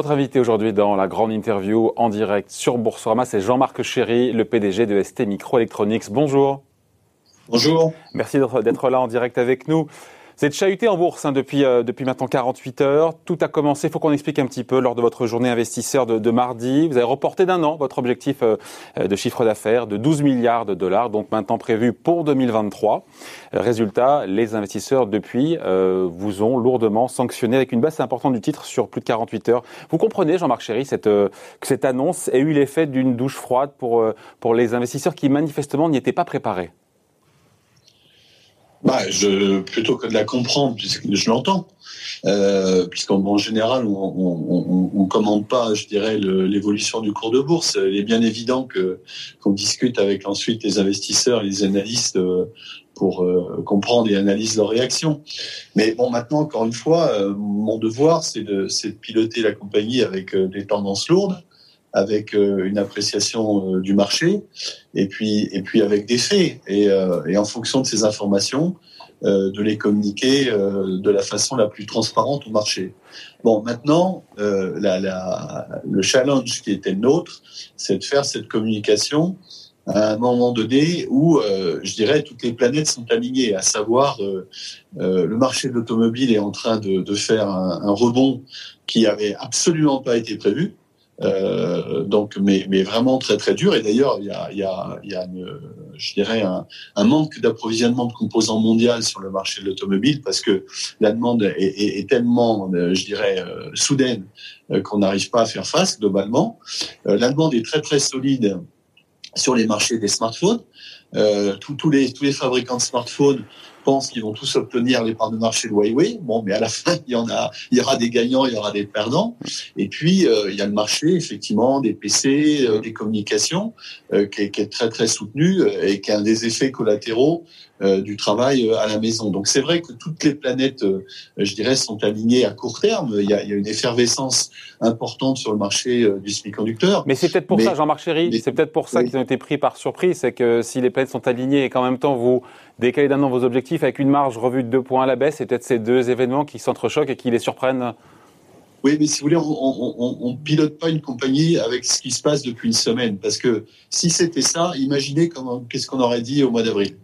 Votre invité aujourd'hui dans la grande interview en direct sur Boursorama, c'est Jean-Marc Chéry, le PDG de ST Microelectronics. Bonjour. Bonjour. Merci d'être là en direct avec nous. Êtes chahuté en bourse hein, depuis, euh, depuis maintenant 48 heures. Tout a commencé, il faut qu'on explique un petit peu, lors de votre journée investisseur de, mardi. Vous avez reporté d'un an votre objectif euh, de chiffre d'affaires de 12 milliards de dollars, donc maintenant prévu pour 2023. Euh, résultat, les investisseurs depuis vous ont lourdement sanctionné avec une baisse importante du titre sur plus de 48 heures. Vous comprenez, Jean-Marc Chéry, cette, que cette annonce ait eu l'effet d'une douche froide pour, pour les investisseurs qui manifestement n'y étaient pas préparés? Bah, je, plutôt que de la comprendre, puisque je l'entends, euh, puisqu'en général, on ne commande pas, je dirais, l'évolution du cours de bourse. Il est bien évident que qu'on discute avec ensuite les investisseurs, les analystes, euh, pour euh, comprendre et analyser leurs réactions. Mais bon, maintenant, encore une fois, euh, mon devoir, c'est de, de piloter la compagnie avec des tendances lourdes avec euh, une appréciation euh, du marché et puis et puis avec des faits et, euh, et en fonction de ces informations de les communiquer de la façon la plus transparente au marché. Bon, maintenant, la, la, le challenge qui était le nôtre, c'est de faire cette communication à un moment donné où, je dirais, toutes les planètes sont alignées, à savoir le marché de l'automobile est en train de, de faire un, un, rebond qui avait absolument pas été prévu. Euh, donc, mais, mais vraiment très très dur. Et d'ailleurs, il y a, y a, y a une, je dirais un, un manque d'approvisionnement de composants mondial sur le marché de l'automobile parce que la demande est, est, tellement, euh, je dirais, euh, soudaine qu'on n'arrive pas à faire face globalement. la demande est très très solide sur les marchés des smartphones. Euh, tous les tous les fabricants de smartphones pensent qu'ils vont tous obtenir les parts de marché de Huawei. Bon, mais à la fin, il y en a, il y aura des gagnants, il y aura des perdants. Et puis, euh, il y a le marché, effectivement, des PC, euh, des communications, euh, qui, est, qui, est, très, très soutenu et qui a des effets collatéraux du travail à la maison. Donc, c'est vrai que toutes les planètes, je dirais, sont alignées à court terme. Il y a, il y a une effervescence importante sur le marché du semi-conducteur. Mais c'est peut-être pour ça, Jean-Marc Chéry, c'est peut-être pour ça qu'ils ont été pris par surprise. C'est que si les planètes sont alignées et qu'en même temps, vous décalez d'un an vos objectifs avec une marge revue de deux points à la baisse, c'est peut-être ces deux événements qui s'entrechoquent et qui les surprennent oui, mais si vous voulez, on, ne pilote pas une compagnie avec ce qui se passe depuis une semaine, parce que si c'était ça, imaginez qu'est-ce qu'on aurait dit au mois d'avril.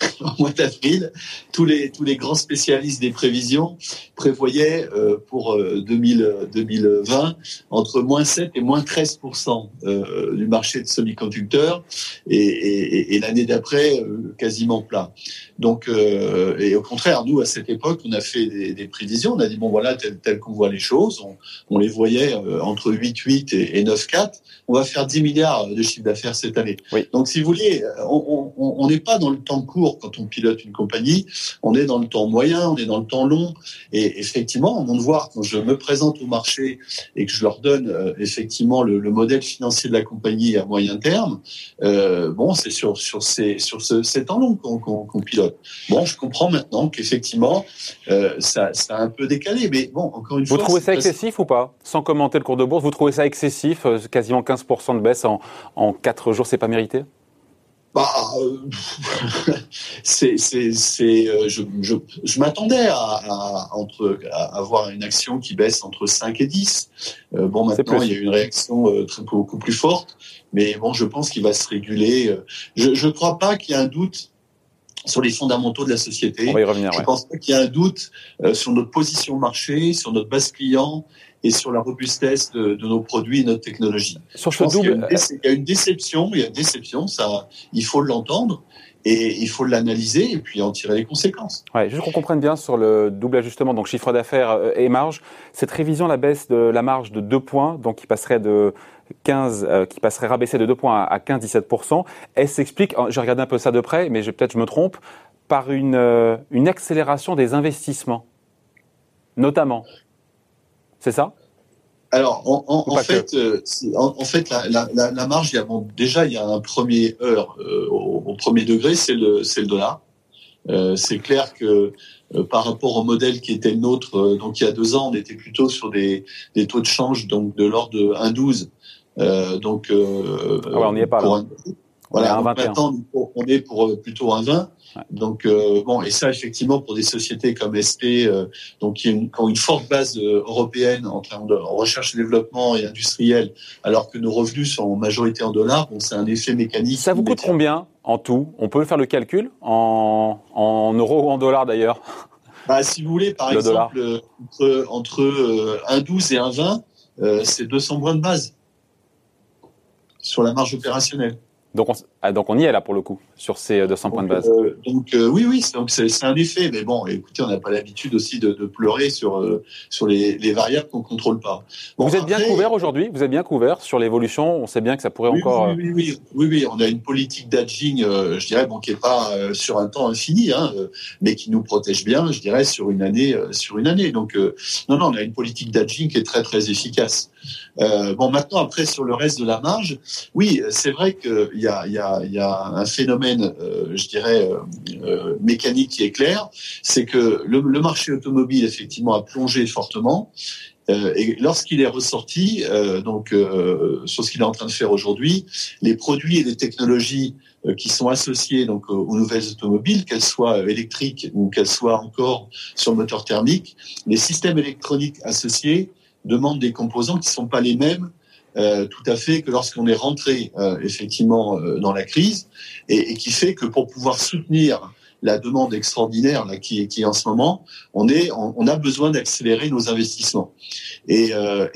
au mois d'avril, tous les, tous les grands spécialistes des prévisions prévoyaient euh, pour 2000, 2020 entre moins 7 et moins 13% euh, du marché de semi-conducteurs et, et, et l'année d'après euh, quasiment plat. Donc, euh, et au contraire, nous, à cette époque, on a fait des, des prévisions. On a dit, bon, voilà, tel, tel qu'on voit les choses. On, on les voyait euh, entre 8,8 et, et 9,4. On va faire 10 milliards de chiffre d'affaires cette année. Oui. Donc, si vous voulez, on n'est pas dans le temps court quand on pilote une compagnie. On est dans le temps moyen, on est dans le temps long. Et effectivement, mon devoir, quand je me présente au marché et que je leur donne euh, effectivement le, le, modèle financier de la compagnie à moyen terme, euh, bon, c'est sur, sur, ces, sur ce, ces temps long qu'on qu pilote. Bon, je comprends maintenant qu'effectivement, euh, ça, ça, a un peu décalé. Mais bon, encore une vous fois. Vous trouvez ça excessif ou pas? Sans commenter le cours de bourse, vous trouvez ça excessif Quasiment 15% de baisse en, en 4 jours, c'est pas mérité? Bah, euh, c'est, c'est, c'est, euh, je, je, je m'attendais à, à, entre, à avoir une action qui baisse entre 5 et 10. Euh, bon, maintenant, il y a une réaction euh, très, beaucoup plus forte, mais bon, je pense qu'il va se réguler. Euh, je ne crois pas qu'il y ait un doute sur les fondamentaux de la société. On va y revenir, je ouais. pense pas qu'il y a un doute euh, sur notre position marché, sur notre base client et sur la robustesse de, de nos produits et notre technologie. Sur ce double, y, il y, a une déception, il y a une déception, ça, il faut l'entendre. Et il faut l'analyser et puis en tirer les conséquences. Ouais, juste qu'on comprenne bien sur le double ajustement, donc chiffre d'affaires et marge, cette révision, la baisse de la marge de 2 points, donc qui passerait de 15, euh, qui passerait rabaissé de 2 points à 15-17%, elle s'explique, j'ai regardé un peu ça de près, mais peut-être je me trompe, par une, euh, une accélération des investissements, notamment. C'est ça? Alors, en, en, en fait, euh, en, fait, la, la, la marge, il y a, bon, déjà, il y a un premier heure euh, au, au, premier degré, c'est le, le dollar. Euh, c'est clair que par rapport au modèle qui était le nôtre, donc il y a deux ans, on était plutôt sur des, des taux de change donc de l'ordre de 1,12. donc, ah ouais, on n'y est pas là. Un, Voilà, maintenant on est pour euh, plutôt un 20. Donc euh, bon, et ça effectivement pour des sociétés comme ST, euh, donc qui, ont une forte base européenne en termes de recherche et développement et industriel, alors que nos revenus sont en majorité en dollars, donc c'est un effet mécanique. Ça vous coûte combien en tout? On peut faire le calcul? En, en euros ou en dollars d'ailleurs? Bah, si vous voulez, par exemple, entre, entre 1,12 et 1,20, c'est 200 points de base sur la marge opérationnelle. Donc on, ah, donc on y est là pour le coup sur ces 200 points de base. Euh, donc euh, oui, oui, c'est un effet. Mais bon, écoutez, on n'a pas l'habitude aussi de, de, pleurer sur euh, sur les, les variables qu'on contrôle pas. vous êtes bien couvert aujourd'hui. Vous êtes bien couvert sur l'évolution. On sait bien que ça pourrait encore. Oui, oui, oui, oui, On a une politique d'aging, je dirais, bon, qui est pas sur un temps infini, hein, mais qui nous protège bien, je dirais, sur une année, sur une année. Donc non, non, on a une politique d'aging qui est très très efficace. bon, maintenant après sur le reste de la marge, oui, c'est vrai qu'il y a, y, a, y a un phénomène je dirais, euh, euh, mécanique qui est clair, c'est que le, marché automobile, effectivement, a plongé fortement. Euh, et lorsqu'il est ressorti, donc sur ce qu'il est en train de faire aujourd'hui, les produits et les technologies qui sont associés donc aux nouvelles automobiles, qu'elles soient électriques ou qu'elles soient encore sur moteur thermique, les systèmes électroniques associés demandent des composants qui ne sont pas les mêmes euh, tout à fait que lorsqu'on est rentré euh, effectivement euh, dans la crise et, qui fait que pour pouvoir soutenir la demande extraordinaire qui, est en ce moment, on, a besoin d'accélérer nos investissements. Et,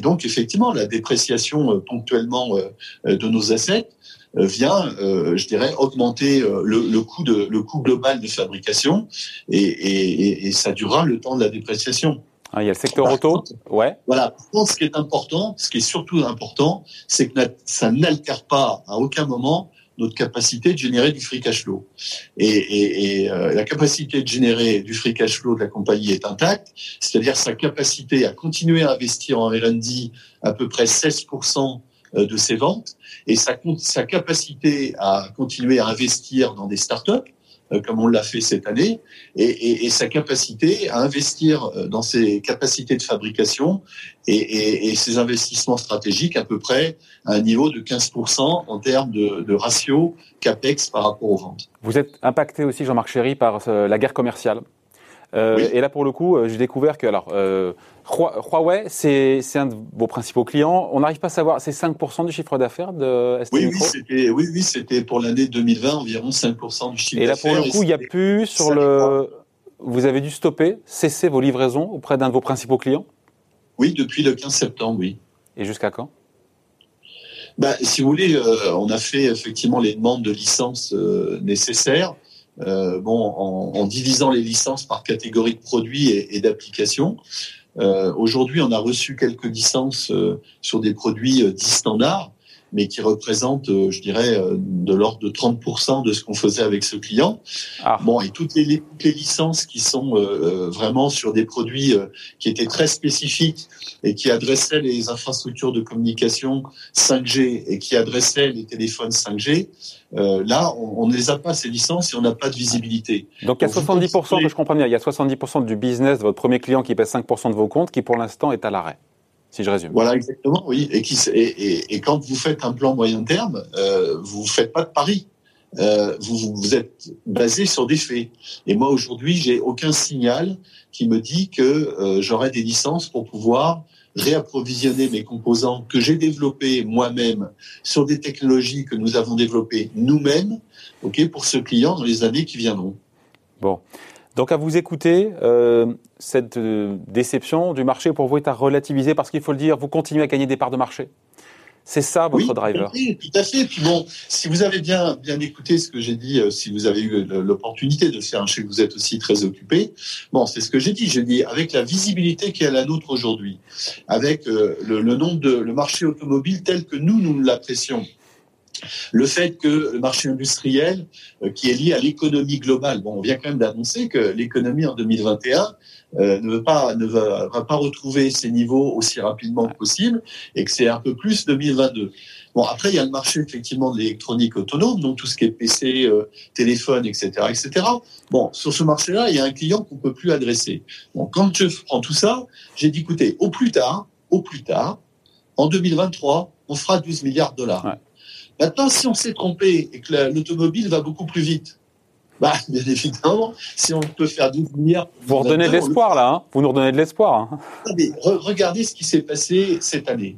donc effectivement, la dépréciation ponctuellement de nos assets vient, je dirais, augmenter le, le, coût de, le coût global de fabrication et, et, et ça durera le temps de la dépréciation. Ah, il y a le secteur auto. ouais. Voilà. Par contre, ce qui est important, ce qui est surtout important, c'est que ça n'altère pas à aucun moment notre capacité de générer du free cash flow. Et, et, et euh, la capacité de générer du free cash flow de la compagnie est intacte, c'est-à-dire sa capacité à continuer à investir en R&D à peu près 16% euh, de ses ventes et sa, sa capacité à continuer à investir dans des startups comme on l'a fait cette année, et, sa capacité à investir euh, dans ses capacités de fabrication et, ses investissements stratégiques à peu près à un niveau de 15% en termes de, ratio CAPEX par rapport aux ventes. Vous êtes impacté aussi, Jean-Marc Chéry, par euh, la guerre commerciale. Et là, pour le coup, j'ai découvert que alors, Huawei, c'est un de vos principaux clients. On n'arrive pas à savoir, c'est 5% du chiffre d'affaires de ST oui, Oui, oui, c'était pour l'année 2020 environ 5% du chiffre d'affaires. Et là, pour le coup, il n'y a plus sur le. Vous avez dû stopper, cesser vos livraisons auprès d'un de vos principaux clients Oui, depuis le 15 septembre, oui. Et jusqu'à quand bah, Si vous voulez, euh, on a fait effectivement les demandes de licences euh, nécessaires. Euh, bon, en, divisant les licences par catégorie de produits et, d'applications. Euh, aujourd'hui, on a reçu quelques licences euh, sur des produits dits standards, mais qui représentent, je dirais, de l'ordre de 30% de ce qu'on faisait avec ce client. Ah. Bon, et toutes les, toutes les, licences qui sont vraiment sur des produits qui étaient très spécifiques et qui adressaient les infrastructures de communication 5G et qui adressaient les téléphones 5G, euh, là, on, ne les a pas ces licences et on n'a pas de visibilité. Donc il y a 70%, que je comprends bien, il y a 70% du business de votre premier client qui pèse 5% de vos comptes qui pour l'instant est à l'arrêt. Si je résume. Voilà, exactement, oui. Et, qui, et, et, quand vous faites un plan moyen terme, euh, vous ne faites pas de pari. Euh, vous, vous êtes basé sur des faits. Et moi, aujourd'hui, j'ai aucun signal qui me dit que euh, j'aurai des licences pour pouvoir réapprovisionner mes composants que j'ai développés moi-même sur des technologies que nous avons développées nous-mêmes, ok, pour ce client dans les années qui viendront. Bon. Donc à vous écouter, euh, cette euh, déception du marché pour vous est à relativiser parce qu'il faut le dire, vous continuez à gagner des parts de marché. C'est ça votre driver. Oui, tout à fait. Puis bon, si vous avez bien bien écouté ce que j'ai dit, euh, si vous avez eu l'opportunité de faire, je sais que vous êtes aussi très occupé. Bon, c'est ce que j'ai dit. J'ai dit avec la visibilité qui est la nôtre aujourd'hui, avec euh, le, le nombre de le marché automobile tel que nous nous l'apprécions. Le fait que le marché industriel, euh, qui est lié à l'économie globale, bon, on vient quand même d'annoncer que l'économie en 2021 euh, ne, ne va, pas retrouver ses niveaux aussi rapidement que possible et que c'est un peu plus 2022. Bon, après, il y a le marché effectivement de l'électronique autonome, donc tout ce qui est PC, euh, téléphone, etc., etc. Bon, sur ce marché-là, il y a un client qu'on peut plus adresser. Bon, quand je prends tout ça, j'ai dit, écoutez, au plus tard, au plus tard, en 2023, on fera 12 milliards de dollars. Maintenant, si on s'est trompé et que l'automobile va beaucoup plus vite, bah, bien évidemment, si on peut faire 12 milliards. Vous redonnez de l'espoir, là. Hein vous nous redonnez de l'espoir. Hein regardez ce qui s'est passé cette année.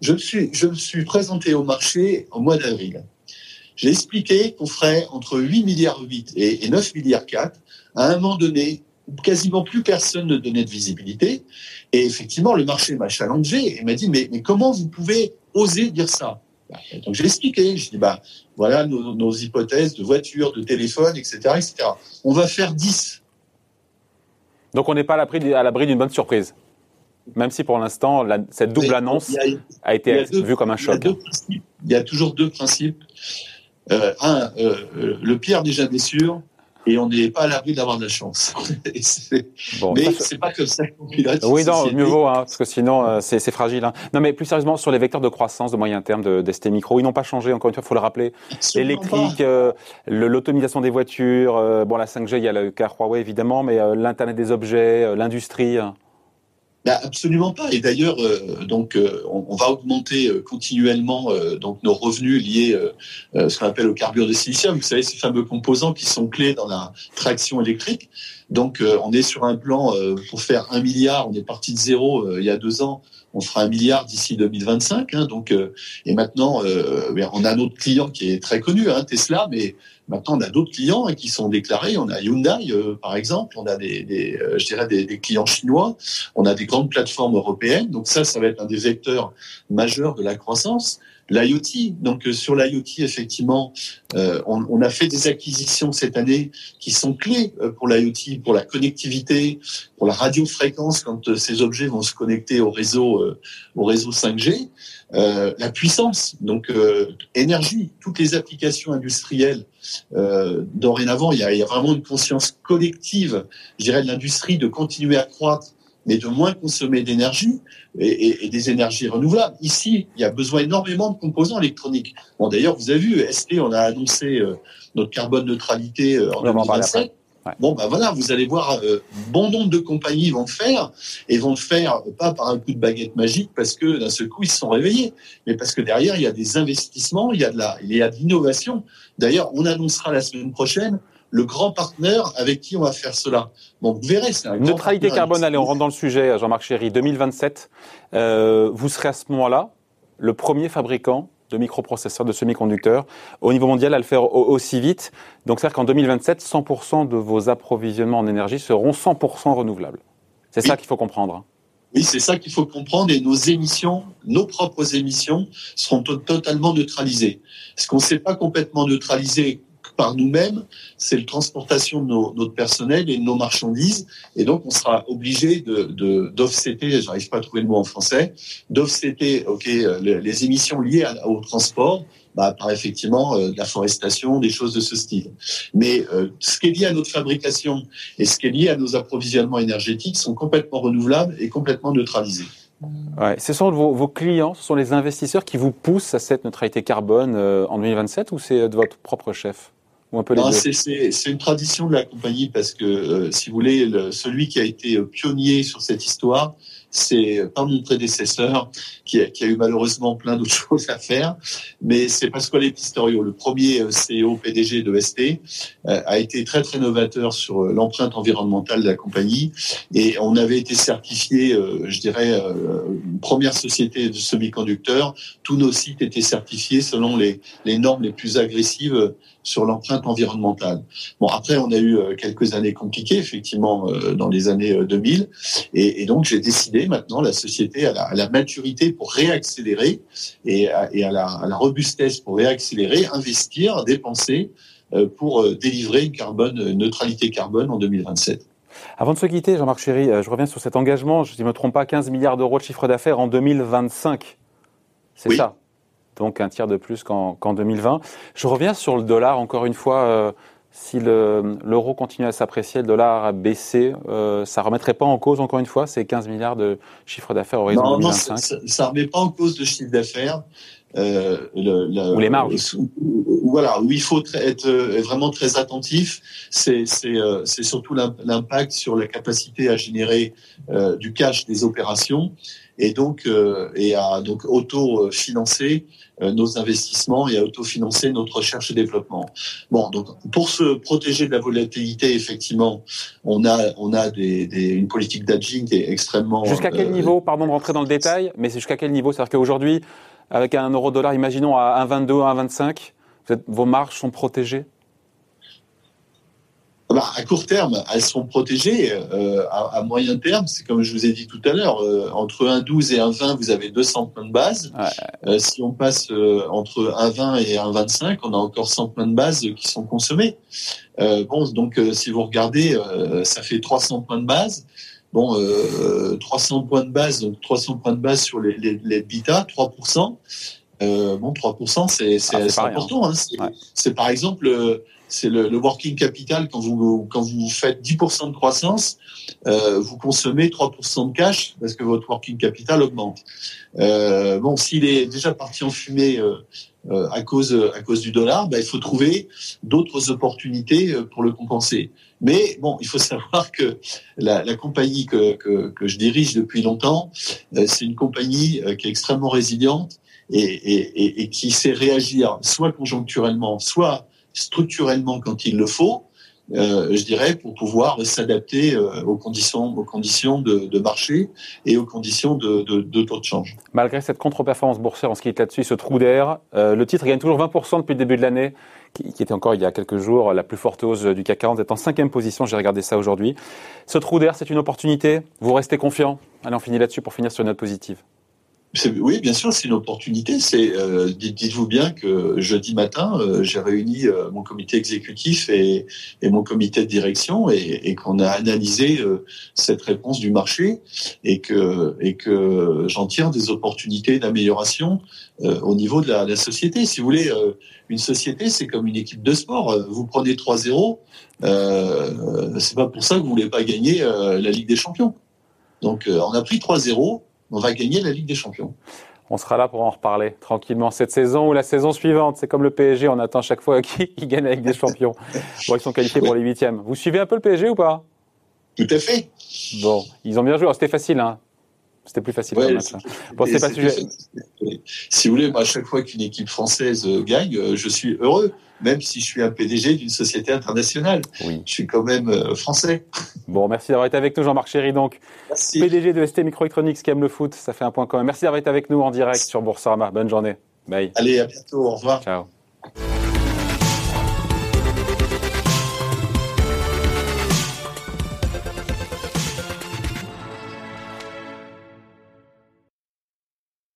Je me, suis, je me suis présenté au marché au mois d'avril. J'ai expliqué qu'on ferait entre 8 milliards 8 et, 9 milliards 4 à un moment donné où quasiment plus personne ne donnait de visibilité. Et effectivement, le marché m'a challengé et m'a dit, mais, mais comment vous pouvez oser dire ça? Donc j'ai expliqué, je dis bah voilà nos, hypothèses de voitures, de téléphones, etc., etc. On va faire 10. Donc on n'est pas à l'abri d'une bonne surprise, même si pour l'instant cette double annonce a, été vue comme un choc. Il y a, toujours deux principes. Euh, un, euh, le pire n'est jamais sûr et on n'est pas à l'abri d'avoir de la chance. bon, mais c'est pas comme ça qu'on pilote. Oui, non, mieux vaut, hein, parce que sinon euh, c'est fragile. Hein. Non, mais plus sérieusement, sur les vecteurs de croissance de moyen terme de, d'ST Micro, ils n'ont pas changé. Encore une fois, il faut le rappeler. L'électrique, euh, l'automatisation des voitures, euh, bon la 5G, il y a le cas Huawei évidemment, mais l'internet des objets, l'industrie. Bah, absolument pas. Et d'ailleurs, euh, donc, euh, on, va augmenter euh, continuellement donc nos revenus liés, ce qu'on appelle au carbure de silicium. Vous savez, ces fameux composants qui sont clés dans la traction électrique. Donc, on est sur un plan pour faire un milliard. On est parti de zéro il y a deux ans. On fera un milliard d'ici 2025. Hein, donc, et maintenant, on a un autre client qui est très connu, hein, Tesla, mais Maintenant, on a d'autres clients hein, qui sont déclarés. On a Hyundai, euh, par exemple. On a des, euh, je dirais des, clients chinois. On a des grandes plateformes européennes. Donc ça, ça va être un des vecteurs majeurs de la croissance. L'IoT, donc euh, sur l'IoT, effectivement, on, on, a fait des acquisitions cette année qui sont clés pour l'IoT, pour la connectivité, pour la radiofréquence quand ces objets vont se connecter au réseau, au réseau 5G. Euh, la puissance, donc euh, énergie, toutes les applications industrielles. Euh, dorénavant, il y, a, il y, a, vraiment une conscience collective, je dirais, de l'industrie de continuer à croître, mais de moins consommer d'énergie et, et, et, des énergies renouvelables. Ici, il y a besoin énormément de composants électroniques. Bon, d'ailleurs, vous avez vu, ST, on a annoncé notre carbone neutralité en 2027. Bon, ben voilà, vous allez voir, euh, bon nombre de compagnies vont le faire, et vont le faire pas par un coup de baguette magique, parce que d'un seul coup, ils se sont réveillés, mais parce que derrière, il y a des investissements, il y a de la, il y a de l'innovation. D'ailleurs, on annoncera la semaine prochaine le grand partenaire avec qui on va faire cela. Bon, vous verrez, c'est un Neutralité carbone, allez, on rentre dans le sujet, Jean-Marc Chéry, 2027. Euh, vous serez à ce moment-là le premier fabricant de microprocesseurs, de semi-conducteurs au niveau mondial à le faire aussi vite. Donc c'est-à-dire qu'en 2027, 100% de vos approvisionnements en énergie seront 100% renouvelables. C'est ça qu'il faut comprendre. Hein. Oui, c'est ça qu'il faut comprendre et nos émissions, nos propres émissions seront totalement neutralisées. Ce qu'on ne sait pas complètement neutraliser par nous-mêmes, c'est la transportation de notre personnel et de nos marchandises. Et donc, on sera obligé de d'offsetter, j'arrive pas à trouver le mot en français, d'offsetter ok, les, émissions liées au transport bah, par effectivement euh, de la forestation, des choses de ce style. Mais euh, ce qui est lié à notre fabrication et ce qui est lié à nos approvisionnements énergétiques sont complètement renouvelables et complètement neutralisés. Ouais, ce sont vos, vos, clients, ce sont les investisseurs qui vous poussent à cette neutralité carbone euh, en 2027 ou c'est de votre propre chef? C'est une tradition de la compagnie parce que, euh, si vous voulez, celui qui a été pionnier sur cette histoire, c'est pas mon prédécesseur qui a, eu malheureusement plein d'autres choses à faire, mais c'est Pasquale Pistorio, le premier euh, CEO PDG de ST, euh, a été très très novateur sur l'empreinte environnementale de la compagnie et on avait été certifié, je dirais, première société de semi-conducteurs. Tous nos sites étaient certifiés selon les, normes les plus agressives sur l'empreinte environnementale. Bon, après, on a eu euh, quelques années compliquées, effectivement, euh, dans les années 2000. Euh, et, et donc, j'ai décidé maintenant, la société a la, la, maturité pour réaccélérer et, à, et à, la, à, la, robustesse pour réaccélérer, investir, dépenser pour délivrer une, carbone, une neutralité carbone en 2027. Avant de se quitter, Jean-Marc Chéry, je reviens sur cet engagement, je ne me trompe pas, 15 milliards d'euros de chiffre d'affaires en 2025. C'est ça? Donc un tiers de plus qu'en 2020. Je reviens sur le dollar encore une fois. Euh, si l'euro continue à s'apprécier, le dollar a baissé, euh, ça remettrait pas en cause encore une fois ces 15 milliards de chiffre d'affaires horizon 2025 Non, ça ne remet pas en cause le chiffre d'affaires. euh, le, Ou les marges. voilà, où il faut être vraiment très attentif, c'est surtout l'impact sur la capacité à générer du cash des opérations et donc et à donc auto-financer nos investissements et à autofinancer notre recherche et développement. Bon, donc pour se protéger de la volatilité, effectivement, on a on a des, des une politique d'aging qui est extrêmement. Jusqu'à quel niveau, pardon de rentrer dans le détail, mais c'est jusqu'à quel niveau? C'est-à-dire qu'aujourd'hui, avec un euro-dollar, imaginons à 1,22, 1,25, vos marges sont protégées? À court terme, elles sont protégées. Euh, à, moyen terme, c'est comme je vous ai dit tout à l'heure, euh, entre 1,12 et 1,20, vous avez 200 points de base. Euh, si on passe entre 1,20 et 1,25, on a encore 100 points de base qui sont consommés. bon, donc si vous regardez, ça fait 300 points de base. Bon, 300 points de base, donc 300 points de base sur les, les, les beta, 3%. bon, 3%, c'est ah, important. Hein. C'est par exemple c'est le, le, working capital. Quand vous, quand vous faites 10% de croissance, euh, vous consommez 3% de cash parce que votre working capital augmente. Euh, bon, s'il est déjà parti en fumée euh, euh à cause à cause du dollar, bah, il faut trouver d'autres opportunités euh, pour le compenser. Mais bon, il faut savoir que la, la compagnie que, que, que, je dirige depuis longtemps, euh, c'est une compagnie qui est extrêmement résiliente et, et, et qui sait réagir soit conjoncturellement, soit structurellement quand il le faut, euh, je dirais, pour pouvoir s'adapter euh, aux conditions, aux conditions de, marché et aux conditions de, taux de change. Malgré cette contre-performance boursière, en ce qui est là-dessus, ce trou d'air, euh, le titre gagne toujours 20% depuis le début de l'année, qui, était encore il y a quelques jours la plus forte hausse du CAC 40, est en cinquième position. J'ai regardé ça aujourd'hui. Ce trou d'air, c'est une opportunité? Vous restez confiant? Allez, on finit là-dessus pour finir sur une note positive. Oui, bien sûr, c'est une opportunité. Euh, dites-vous bien que jeudi matin, euh, j'ai réuni euh, mon comité exécutif et, mon comité de direction et, qu'on a analysé cette réponse du marché et que et que j'en tire des opportunités d'amélioration au niveau de la, la, société. Si vous voulez, une société, c'est comme une équipe de sport. Vous prenez 3-0, c'est pas pour ça que vous voulez pas gagner la Ligue des Champions. Donc, on a pris 3-0 on va gagner la Ligue des Champions. On sera là pour en reparler tranquillement cette saison ou la saison suivante. C'est comme le PSG, on attend chaque fois qui, gagne la Ligue des Champions. Bon, ils sont qualifiés pour les huitièmes. Vous suivez un peu le PSG ou pas? Tout à fait. Bon, ils ont bien joué. C'était facile, hein c'était plus facile. Ouais, bon, c'est pas sujet. Si vous voulez, moi, à chaque fois qu'une équipe française euh, gagne, euh, je suis heureux, même si je suis un PDG d'une société internationale. Oui. Je suis quand même euh, français. Bon, merci d'avoir été avec nous, Jean-Marc Chéry, donc. Merci. PDG de ST Microelectronics qui aime le foot, ça fait un point quand même. Merci d'avoir été avec nous en direct sur Boursorama. Bonne journée. Bye. Allez, à bientôt. Au revoir. Ciao.